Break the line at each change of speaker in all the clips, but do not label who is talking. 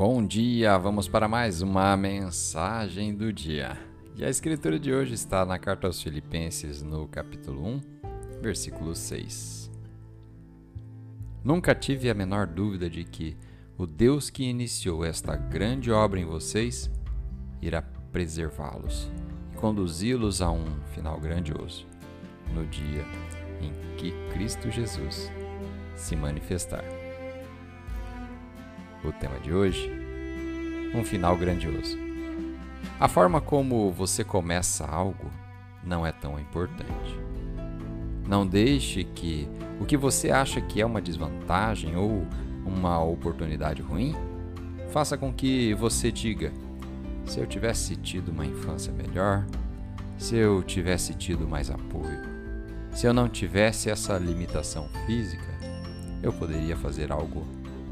Bom dia, vamos para mais uma mensagem do dia. E a escritura de hoje está na carta aos Filipenses, no capítulo 1, versículo 6. Nunca tive a menor dúvida de que o Deus que iniciou esta grande obra em vocês irá preservá-los e conduzi-los a um final grandioso no dia em que Cristo Jesus se manifestar. O tema de hoje: um final grandioso. A forma como você começa algo não é tão importante. Não deixe que o que você acha que é uma desvantagem ou uma oportunidade ruim faça com que você diga: se eu tivesse tido uma infância melhor, se eu tivesse tido mais apoio, se eu não tivesse essa limitação física, eu poderia fazer algo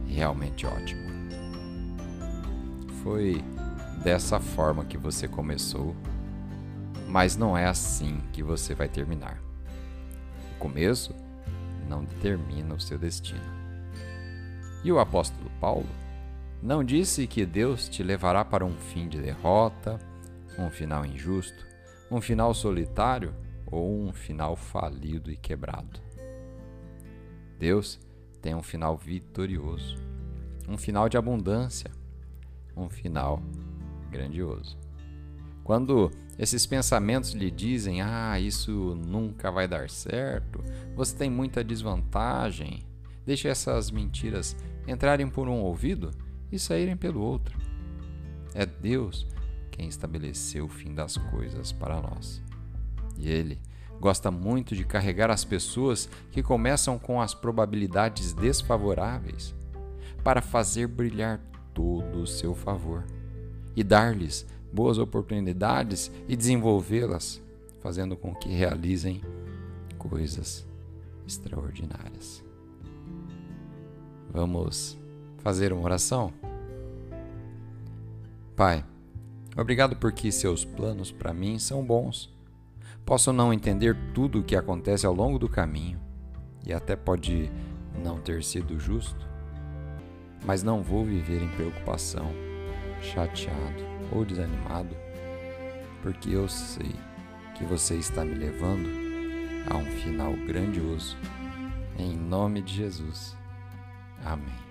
realmente ótimo. Foi dessa forma que você começou, mas não é assim que você vai terminar. O começo não determina o seu destino. E o apóstolo Paulo não disse que Deus te levará para um fim de derrota, um final injusto, um final solitário ou um final falido e quebrado. Deus tem um final vitorioso, um final de abundância, um final grandioso. Quando esses pensamentos lhe dizem: Ah, isso nunca vai dar certo, você tem muita desvantagem, deixe essas mentiras entrarem por um ouvido e saírem pelo outro. É Deus quem estabeleceu o fim das coisas para nós. E Ele gosta muito de carregar as pessoas que começam com as probabilidades desfavoráveis para fazer brilhar todo o seu favor e dar-lhes boas oportunidades e desenvolvê-las, fazendo com que realizem coisas extraordinárias. Vamos fazer uma oração? Pai, obrigado porque seus planos para mim são bons Posso não entender tudo o que acontece ao longo do caminho e até pode não ter sido justo, mas não vou viver em preocupação, chateado ou desanimado, porque eu sei que você está me levando a um final grandioso. Em nome de Jesus. Amém.